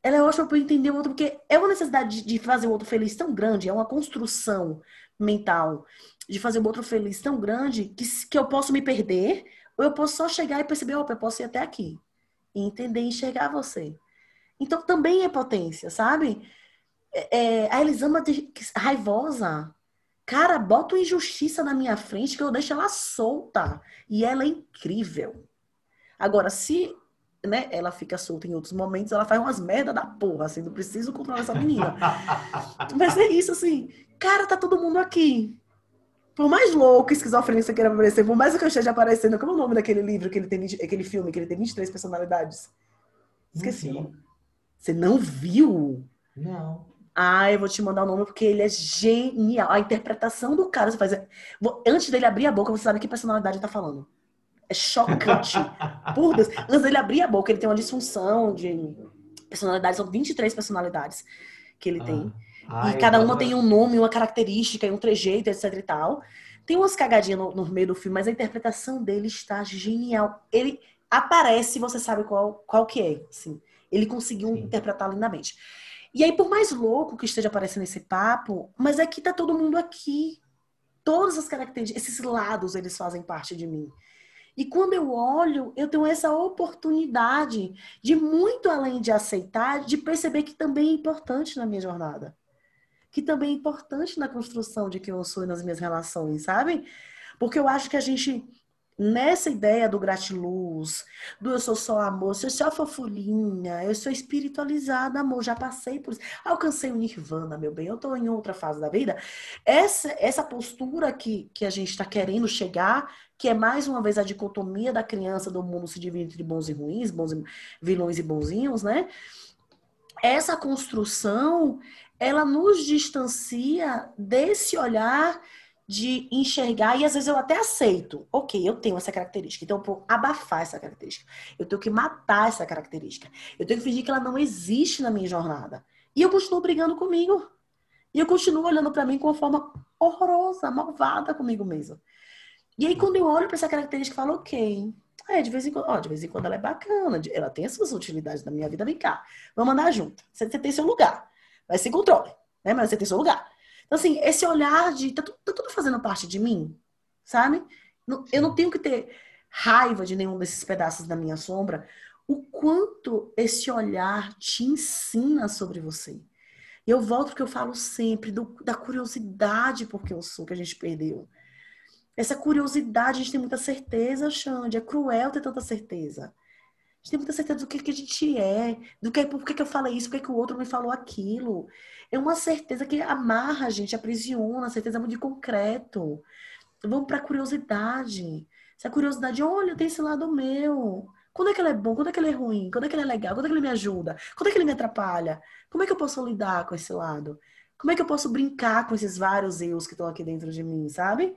Ela é ótima para entender o outro, porque é uma necessidade de fazer o outro feliz tão grande, é uma construção mental de fazer o outro feliz tão grande que, que eu posso me perder, ou eu posso só chegar e perceber, opa, eu posso ir até aqui. E entender e enxergar você. Então também é potência, sabe? É, é a Elisama raivosa. Cara, bota uma injustiça na minha frente que eu deixo ela solta. E ela é incrível. Agora, se né, ela fica solta em outros momentos, ela faz umas merda da porra, assim, não preciso controlar essa menina. Mas é isso, assim, cara, tá todo mundo aqui. Por mais louco, esquizofrênico você queira aparecer, por mais que eu esteja aparecendo, como é o nome daquele livro, que ele tem, aquele filme, que ele tem 23 personalidades? Esqueci. Não você não viu? Não. Ah, eu vou te mandar o nome porque ele é genial. A interpretação do cara, você faz. Antes dele abrir a boca, você sabe que personalidade ele tá falando. É chocante. Por Deus. Antes dele abrir a boca, ele tem uma disfunção de personalidade. São 23 personalidades que ele tem. Ah. e cada uma tem um nome, uma característica, um trejeito, etc e tal. Tem umas cagadinhas no, no meio do filme, mas a interpretação dele está genial. Ele aparece, você sabe qual, qual que é. Assim. Ele conseguiu Sim. interpretar lindamente. E aí, por mais louco que esteja aparecendo esse papo, mas aqui é tá todo mundo aqui. Todas as características, esses lados, eles fazem parte de mim. E quando eu olho, eu tenho essa oportunidade de, muito além de aceitar, de perceber que também é importante na minha jornada. Que também é importante na construção de quem eu sou e nas minhas relações, sabe? Porque eu acho que a gente nessa ideia do gratiluz, do eu sou só amor, eu sou fofulinha, eu sou espiritualizada, amor, já passei por isso, alcancei o nirvana, meu bem, eu tô em outra fase da vida. Essa, essa postura que, que a gente está querendo chegar, que é mais uma vez a dicotomia da criança do mundo se divide entre bons e ruins, bons e, vilões e bonzinhos, né? Essa construção, ela nos distancia desse olhar de enxergar, e às vezes eu até aceito, ok, eu tenho essa característica, então eu vou abafar essa característica, eu tenho que matar essa característica, eu tenho que fingir que ela não existe na minha jornada. E eu continuo brigando comigo. E eu continuo olhando para mim com uma forma horrorosa, malvada comigo mesmo. E aí, quando eu olho para essa característica, eu falo, ok. É, de vez em quando, ó, de vez em quando ela é bacana, ela tem as suas utilidades na minha vida, vem cá. Vamos andar junto. Você, você tem seu lugar. Vai se controle, né? Mas você tem seu lugar. Então, assim, esse olhar de tá, tá tudo fazendo parte de mim, sabe? Eu não tenho que ter raiva de nenhum desses pedaços da minha sombra. O quanto esse olhar te ensina sobre você. Eu volto porque eu falo sempre do, da curiosidade porque eu sou que a gente perdeu. Essa curiosidade, a gente tem muita certeza, Xande. É cruel ter tanta certeza. A gente tem muita certeza do que, que a gente é, do que, por que, que eu falei isso, por que, que o outro me falou aquilo. É uma certeza que amarra a gente, aprisiona, a certeza muito de concreto. Vamos para a curiosidade. Se a curiosidade, olha, tem esse lado meu. Quando é que ele é bom? Quando é que ele é ruim? Quando é que ele é legal? Quando é que ele me ajuda? Quando é que ele me atrapalha? Como é que eu posso lidar com esse lado? Como é que eu posso brincar com esses vários eus que estão aqui dentro de mim, sabe?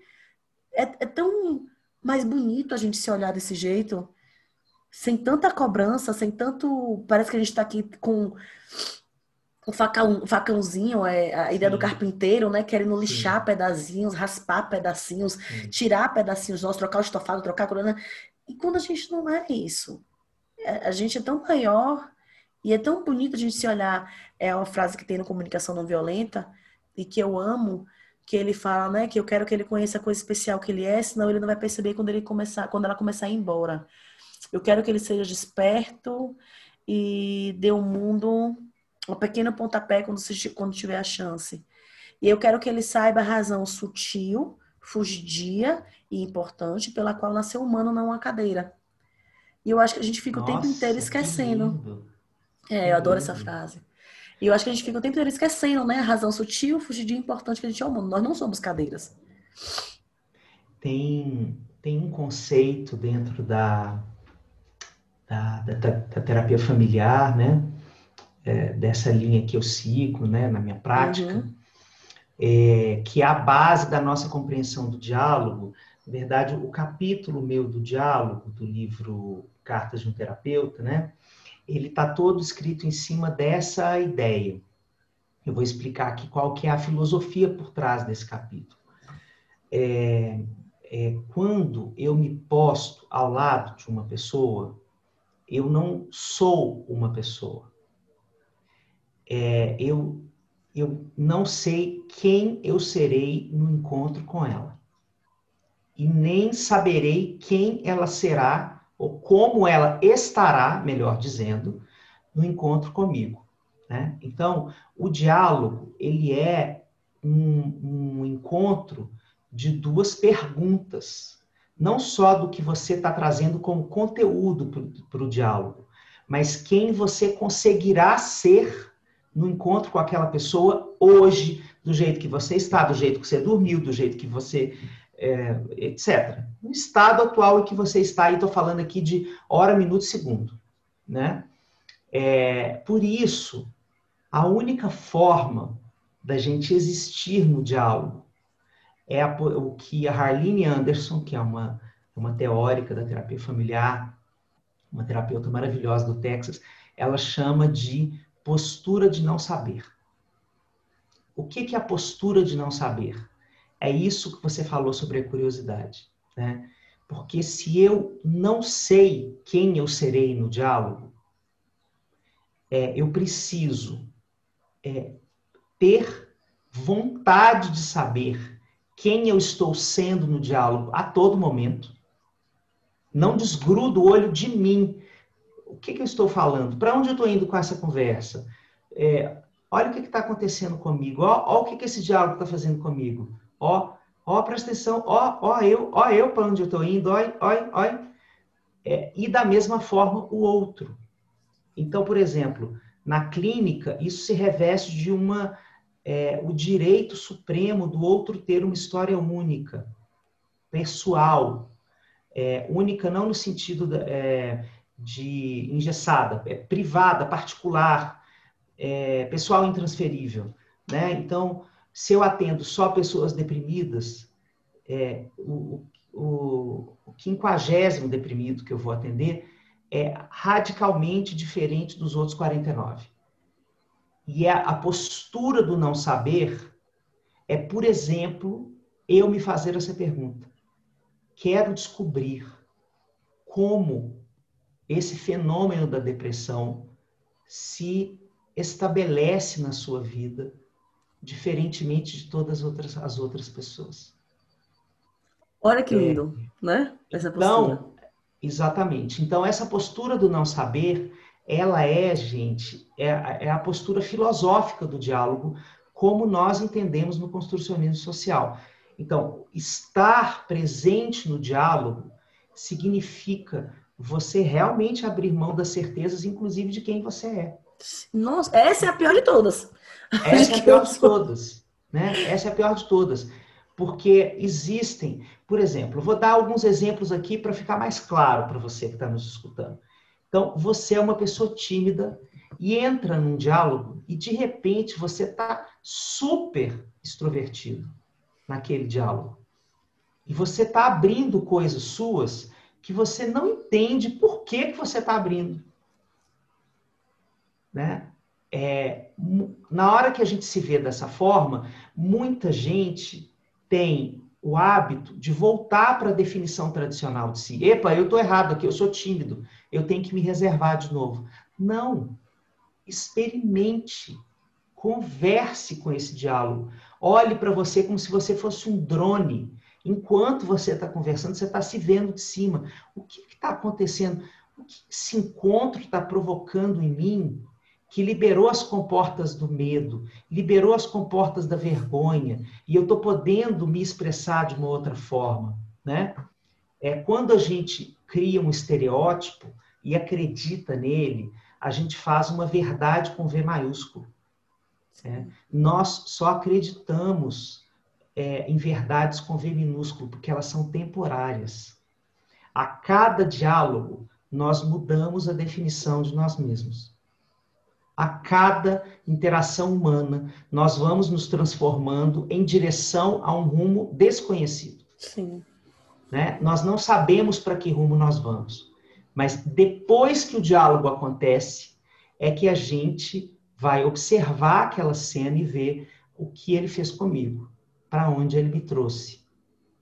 É, é tão mais bonito a gente se olhar desse jeito, sem tanta cobrança, sem tanto. Parece que a gente está aqui com o facão, facãozinho, é a ideia Sim. do carpinteiro, né? Querendo lixar Sim. pedacinhos, raspar pedacinhos, Sim. tirar pedacinhos nossos, trocar o estofado, trocar a coluna. E quando a gente não é isso, é, a gente é tão maior e é tão bonito a gente se olhar. É uma frase que tem no Comunicação Não Violenta e que eu amo, que ele fala, né, que eu quero que ele conheça a coisa especial que ele é, senão ele não vai perceber quando ele começar, quando ela começar a ir embora. Eu quero que ele seja desperto e dê um mundo um pequeno pontapé quando, quando tiver a chance. E eu quero que ele saiba a razão sutil, fugidia e importante pela qual nasceu humano, não uma cadeira. E eu acho que a gente fica Nossa, o tempo inteiro esquecendo. É, eu adoro essa frase. E eu acho que a gente fica o tempo inteiro esquecendo, né? A razão sutil, fugidia importante que a gente é humano. Nós não somos cadeiras. Tem, tem um conceito dentro da, da, da, da terapia familiar, né? É, dessa linha que eu sigo, né? Na minha prática. Uhum é, que é a base da nossa compreensão do diálogo. Na verdade, o capítulo meu do diálogo, do livro Cartas de um Terapeuta, né? Ele está todo escrito em cima dessa ideia. Eu vou explicar aqui qual que é a filosofia por trás desse capítulo. É, é, quando eu me posto ao lado de uma pessoa, eu não sou uma pessoa. É, eu eu não sei quem eu serei no encontro com ela. E nem saberei quem ela será, ou como ela estará, melhor dizendo, no encontro comigo. Né? Então, o diálogo, ele é um, um encontro de duas perguntas. Não só do que você está trazendo como conteúdo para o diálogo, mas quem você conseguirá ser no encontro com aquela pessoa hoje, do jeito que você está, do jeito que você dormiu, do jeito que você. É, etc. No estado atual em que você está, e estou falando aqui de hora, minuto, segundo. Né? É, por isso, a única forma da gente existir no diálogo é a, o que a Harlene Anderson, que é uma, uma teórica da terapia familiar, uma terapeuta maravilhosa do Texas, ela chama de postura de não saber. O que, que é a postura de não saber? É isso que você falou sobre a curiosidade. Né? Porque se eu não sei quem eu serei no diálogo, é, eu preciso é, ter vontade de saber quem eu estou sendo no diálogo a todo momento. Não desgrudo o olho de mim o que, que eu estou falando? Para onde eu estou indo com essa conversa? É, olha o que está acontecendo comigo. Ó, ó, o que, que esse diálogo está fazendo comigo. Ó, ó, presta atenção. Ó, ó eu, ó eu para onde eu estou indo. Ó, ó, ó. É, e da mesma forma o outro. Então, por exemplo, na clínica, isso se reveste de uma é, o direito supremo do outro ter uma história única, pessoal, é, única não no sentido é, de engessada, é privada, particular, é, pessoal intransferível. Né? Então, se eu atendo só pessoas deprimidas, é, o, quinquagésimo deprimido que eu vou atender é radicalmente diferente dos outros 49. E a, a postura do não saber é, por exemplo, eu me fazer essa pergunta. Quero descobrir como esse fenômeno da depressão se estabelece na sua vida, diferentemente de todas as outras, as outras pessoas. Olha que é. lindo, é, né? Essa postura. Então, exatamente. Então, essa postura do não saber, ela é, gente, é, é a postura filosófica do diálogo, como nós entendemos no construcionismo social. Então, estar presente no diálogo significa você realmente abrir mão das certezas, inclusive de quem você é. Nossa, essa é a pior de todas. Essa é a pior de todas. Né? Essa é a pior de todas. Porque existem, por exemplo, vou dar alguns exemplos aqui para ficar mais claro para você que está nos escutando. Então, você é uma pessoa tímida e entra num diálogo e de repente você está super extrovertido naquele diálogo. E você está abrindo coisas suas que você não entende por que, que você está abrindo. Né? É, na hora que a gente se vê dessa forma, muita gente tem o hábito de voltar para a definição tradicional de si. Epa, eu estou errado aqui, eu sou tímido, eu tenho que me reservar de novo. Não. Experimente, converse com esse diálogo. Olhe para você como se você fosse um drone. Enquanto você está conversando, você está se vendo de cima. O que está acontecendo? O que esse encontro está provocando em mim que liberou as comportas do medo, liberou as comportas da vergonha, e eu estou podendo me expressar de uma outra forma, né? É quando a gente cria um estereótipo e acredita nele, a gente faz uma verdade com V maiúsculo. Né? Nós só acreditamos é, em verdades com V minúsculo porque elas são temporárias. A cada diálogo, nós mudamos a definição de nós mesmos a cada interação humana, nós vamos nos transformando em direção a um rumo desconhecido. Sim. Né? Nós não sabemos para que rumo nós vamos. Mas depois que o diálogo acontece, é que a gente vai observar aquela cena e ver o que ele fez comigo, para onde ele me trouxe.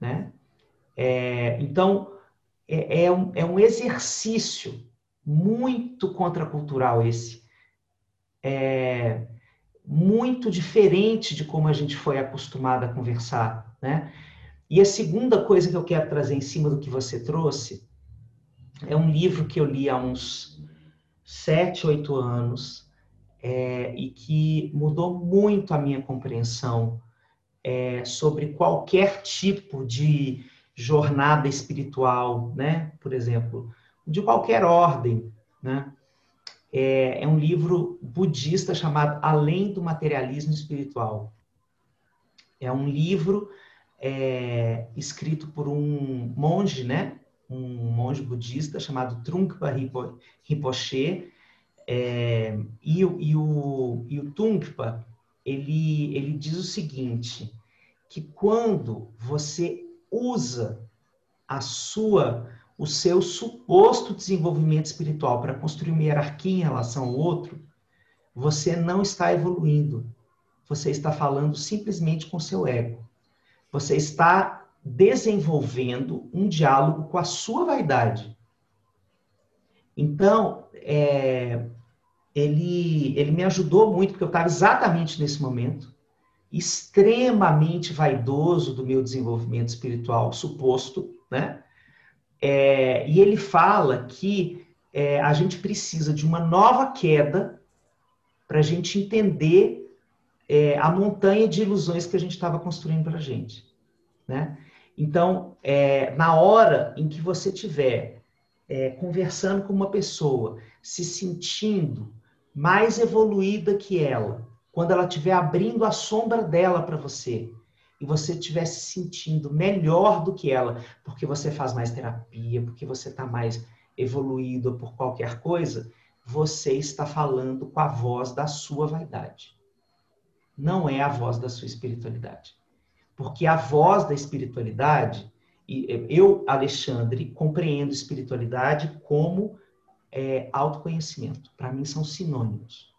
Né? É, então, é, é, um, é um exercício muito contracultural esse é, muito diferente de como a gente foi acostumado a conversar, né? E a segunda coisa que eu quero trazer em cima do que você trouxe é um livro que eu li há uns sete, oito anos é, e que mudou muito a minha compreensão é, sobre qualquer tipo de jornada espiritual, né? Por exemplo, de qualquer ordem, né? É, é um livro budista chamado Além do Materialismo Espiritual. É um livro é, escrito por um monge, né? Um monge budista chamado Trungpa Rinpoche. É, e, e, o, e o Trungpa, ele, ele diz o seguinte, que quando você usa a sua o seu suposto desenvolvimento espiritual para construir uma hierarquia em relação ao outro, você não está evoluindo. Você está falando simplesmente com seu ego. Você está desenvolvendo um diálogo com a sua vaidade. Então, é, ele, ele me ajudou muito, porque eu estava exatamente nesse momento, extremamente vaidoso do meu desenvolvimento espiritual suposto, né? É, e ele fala que é, a gente precisa de uma nova queda para a gente entender é, a montanha de ilusões que a gente estava construindo para a gente. Né? Então, é, na hora em que você estiver é, conversando com uma pessoa, se sentindo mais evoluída que ela, quando ela estiver abrindo a sombra dela para você, e você estiver se sentindo melhor do que ela, porque você faz mais terapia, porque você está mais evoluído por qualquer coisa, você está falando com a voz da sua vaidade. Não é a voz da sua espiritualidade. Porque a voz da espiritualidade, eu, Alexandre, compreendo espiritualidade como é, autoconhecimento. Para mim são sinônimos.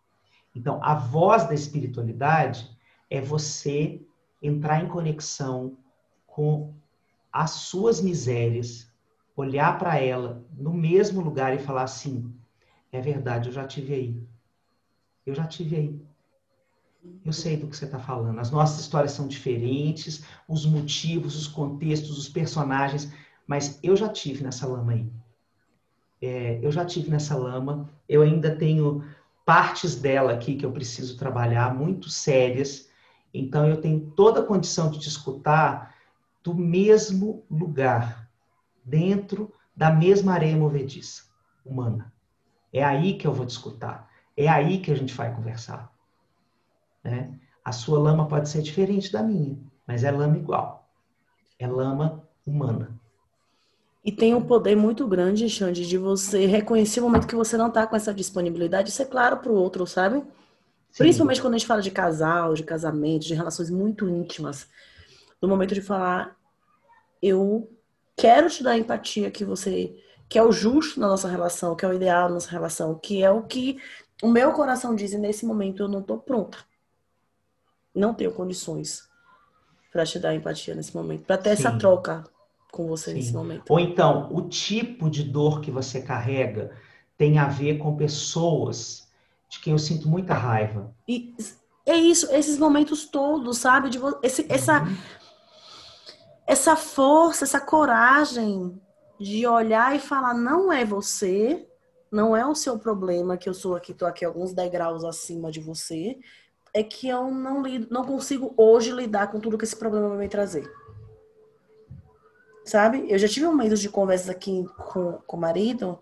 Então, a voz da espiritualidade é você entrar em conexão com as suas misérias, olhar para ela no mesmo lugar e falar assim: é verdade, eu já tive aí. Eu já tive aí. Eu sei do que você está falando. As nossas histórias são diferentes, os motivos, os contextos, os personagens, mas eu já tive nessa lama aí. É, eu já tive nessa lama. Eu ainda tenho partes dela aqui que eu preciso trabalhar, muito sérias então eu tenho toda a condição de te escutar do mesmo lugar, dentro da mesma areia movediça humana. É aí que eu vou te escutar. É aí que a gente vai conversar. Né? A sua lama pode ser diferente da minha, mas é lama igual. É lama humana. E tem um poder muito grande, Xande, de você reconhecer o momento que você não está com essa disponibilidade, isso é claro para o outro, sabe? Sim. Principalmente quando a gente fala de casal, de casamento, de relações muito íntimas. No momento de falar, eu quero te dar a empatia que você que é o justo na nossa relação, que é o ideal na nossa relação, que é o que o meu coração diz, e nesse momento eu não estou pronta. Não tenho condições para te dar empatia nesse momento, para ter Sim. essa troca com você Sim. nesse momento. Ou então, o tipo de dor que você carrega tem a ver com pessoas de quem eu sinto muita raiva. E é isso, esses momentos todos, sabe? De esse, essa, uhum. essa força, essa coragem de olhar e falar: não é você, não é o seu problema que eu sou aqui, tô aqui alguns degraus acima de você, é que eu não lido, não consigo hoje lidar com tudo que esse problema vai me trazer. Sabe? Eu já tive um medo de conversas aqui com, com o marido,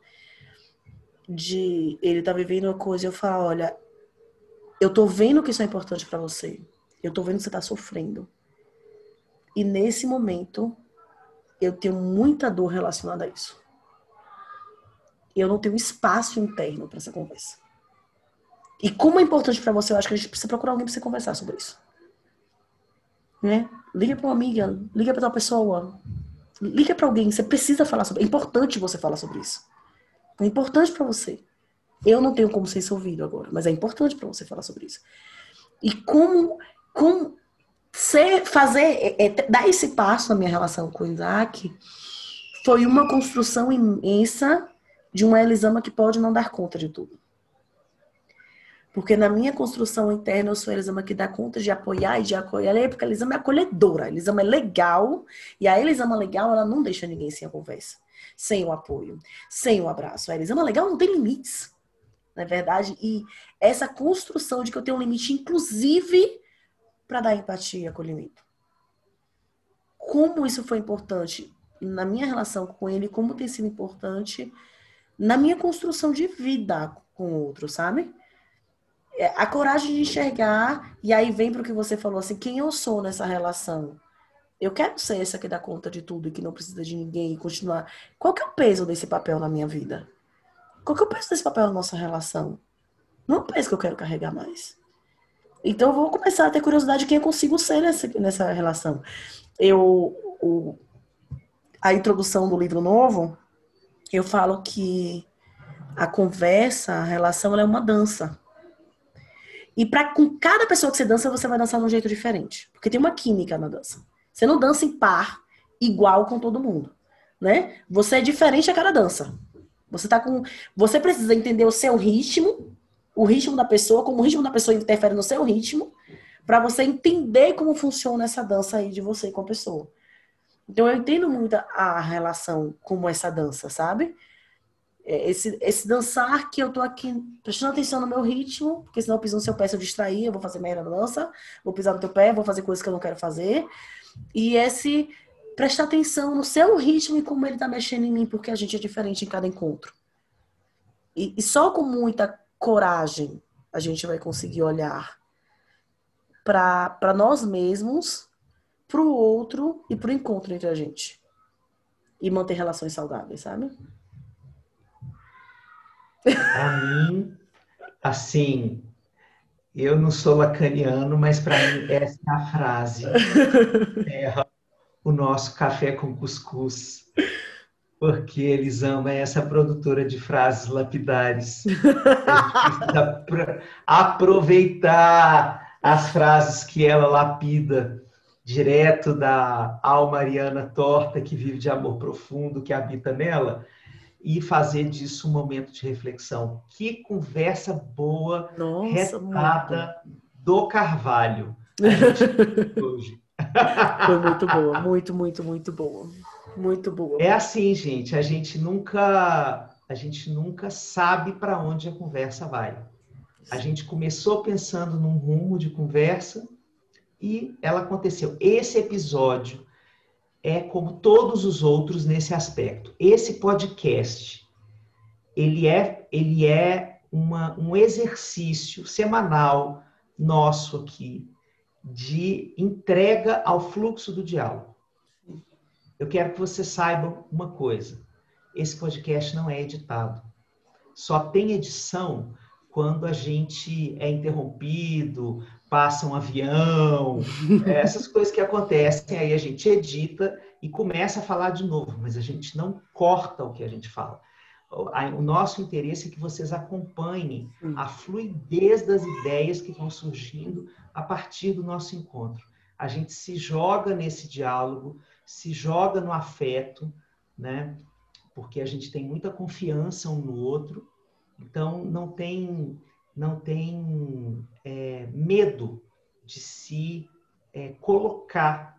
de ele tá vivendo uma coisa e eu falo, olha, eu tô vendo que isso é importante para você. Eu tô vendo que você tá sofrendo. E nesse momento, eu tenho muita dor relacionada a isso. Eu não tenho espaço interno para essa conversa. E como é importante para você, eu acho que a gente precisa procurar alguém para você conversar sobre isso. Né? Liga para uma amiga, liga para uma pessoa, liga para alguém. Você precisa falar sobre. É importante você falar sobre isso. É importante para você. Eu não tenho como ser isso ouvido agora, mas é importante para você falar sobre isso. E como, como ser, fazer, é, é, dar esse passo na minha relação com o Isaac foi uma construção imensa de uma Elisama que pode não dar conta de tudo. Porque na minha construção interna, eu sou a Elisama que dá conta de apoiar e de acolher, porque a Elisama é acolhedora, a Elisama é legal, e a Elisama legal, ela não deixa ninguém sem a conversa, sem o apoio, sem o abraço. A Elisama legal não tem limites, na é verdade, e essa construção de que eu tenho um limite, inclusive para dar empatia e acolhimento. Como isso foi importante na minha relação com ele, como tem sido importante na minha construção de vida com o outro, sabe? É, a coragem de enxergar, e aí vem para o que você falou assim, quem eu sou nessa relação? Eu quero ser essa que dá conta de tudo e que não precisa de ninguém e continuar. Qual que é o peso desse papel na minha vida? Qual que é o peso desse papel na nossa relação? Não é o peso que eu quero carregar mais. Então eu vou começar a ter curiosidade de quem eu consigo ser nessa, nessa relação. Eu, o, a introdução do livro novo, eu falo que a conversa, a relação, é uma dança. E para com cada pessoa que você dança, você vai dançar de um jeito diferente, porque tem uma química na dança. Você não dança em par igual com todo mundo, né? Você é diferente a cada dança. Você tá com, você precisa entender o seu ritmo o ritmo da pessoa, como o ritmo da pessoa interfere no seu ritmo, para você entender como funciona essa dança aí de você com a pessoa. Então eu entendo muito a relação como essa dança, sabe? É, esse, esse dançar que eu tô aqui prestando atenção no meu ritmo, porque senão eu piso no seu pé, se eu distrair, eu vou fazer merda na dança, vou pisar no teu pé, vou fazer coisas que eu não quero fazer. E esse prestar atenção no seu ritmo e como ele tá mexendo em mim, porque a gente é diferente em cada encontro. E, e só com muita coragem a gente vai conseguir olhar para nós mesmos, para o outro e para o encontro entre a gente. E manter relações saudáveis, sabe? Para mim, assim, eu não sou lacaniano, mas para mim essa é a frase. É o nosso café com cuscuz porque eles amam essa produtora de frases lapidares. aproveitar as frases que ela lapida direto da alma ariana torta que vive de amor profundo que habita nela e fazer disso um momento de reflexão. Que conversa boa, Nossa, retada muito. do Carvalho. hoje. Foi muito boa, muito, muito, muito boa. Muito boa. É assim, gente, a gente nunca a gente nunca sabe para onde a conversa vai. A gente começou pensando num rumo de conversa e ela aconteceu. Esse episódio é como todos os outros nesse aspecto. Esse podcast, ele é, ele é uma, um exercício semanal nosso aqui de entrega ao fluxo do diálogo. Eu quero que você saiba uma coisa: esse podcast não é editado. Só tem edição quando a gente é interrompido, passa um avião, é, essas coisas que acontecem, aí a gente edita e começa a falar de novo, mas a gente não corta o que a gente fala. O nosso interesse é que vocês acompanhem a fluidez das ideias que vão surgindo a partir do nosso encontro. A gente se joga nesse diálogo, se joga no afeto, né? Porque a gente tem muita confiança um no outro então, não tem, não tem é, medo de se é, colocar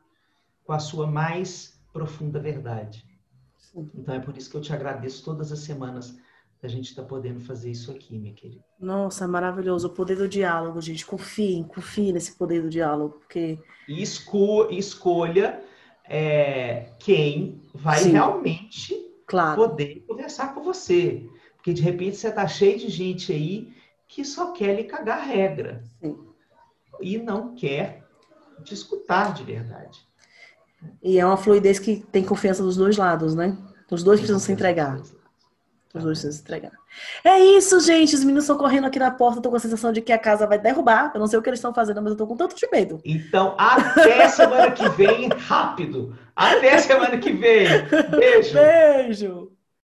com a sua mais profunda verdade. Então, é por isso que eu te agradeço todas as semanas da gente estar tá podendo fazer isso aqui, minha querida. Nossa, maravilhoso. O poder do diálogo, gente. Confiem, confiem nesse poder do diálogo, porque... Esco escolha é, quem vai Sim. realmente claro. poder conversar com você. Porque de repente você está cheio de gente aí que só quer lhe cagar regra. Sim. E não quer te escutar de verdade. E é uma fluidez que tem confiança dos dois lados, né? Os dois precisam se entregar. Os dois precisam se entregar. É isso, gente. Os meninos estão correndo aqui na porta. Estou com a sensação de que a casa vai derrubar. Eu não sei o que eles estão fazendo, mas eu estou com tanto de medo. Então, até semana que vem, rápido. Até semana que vem. Beijo. Beijo.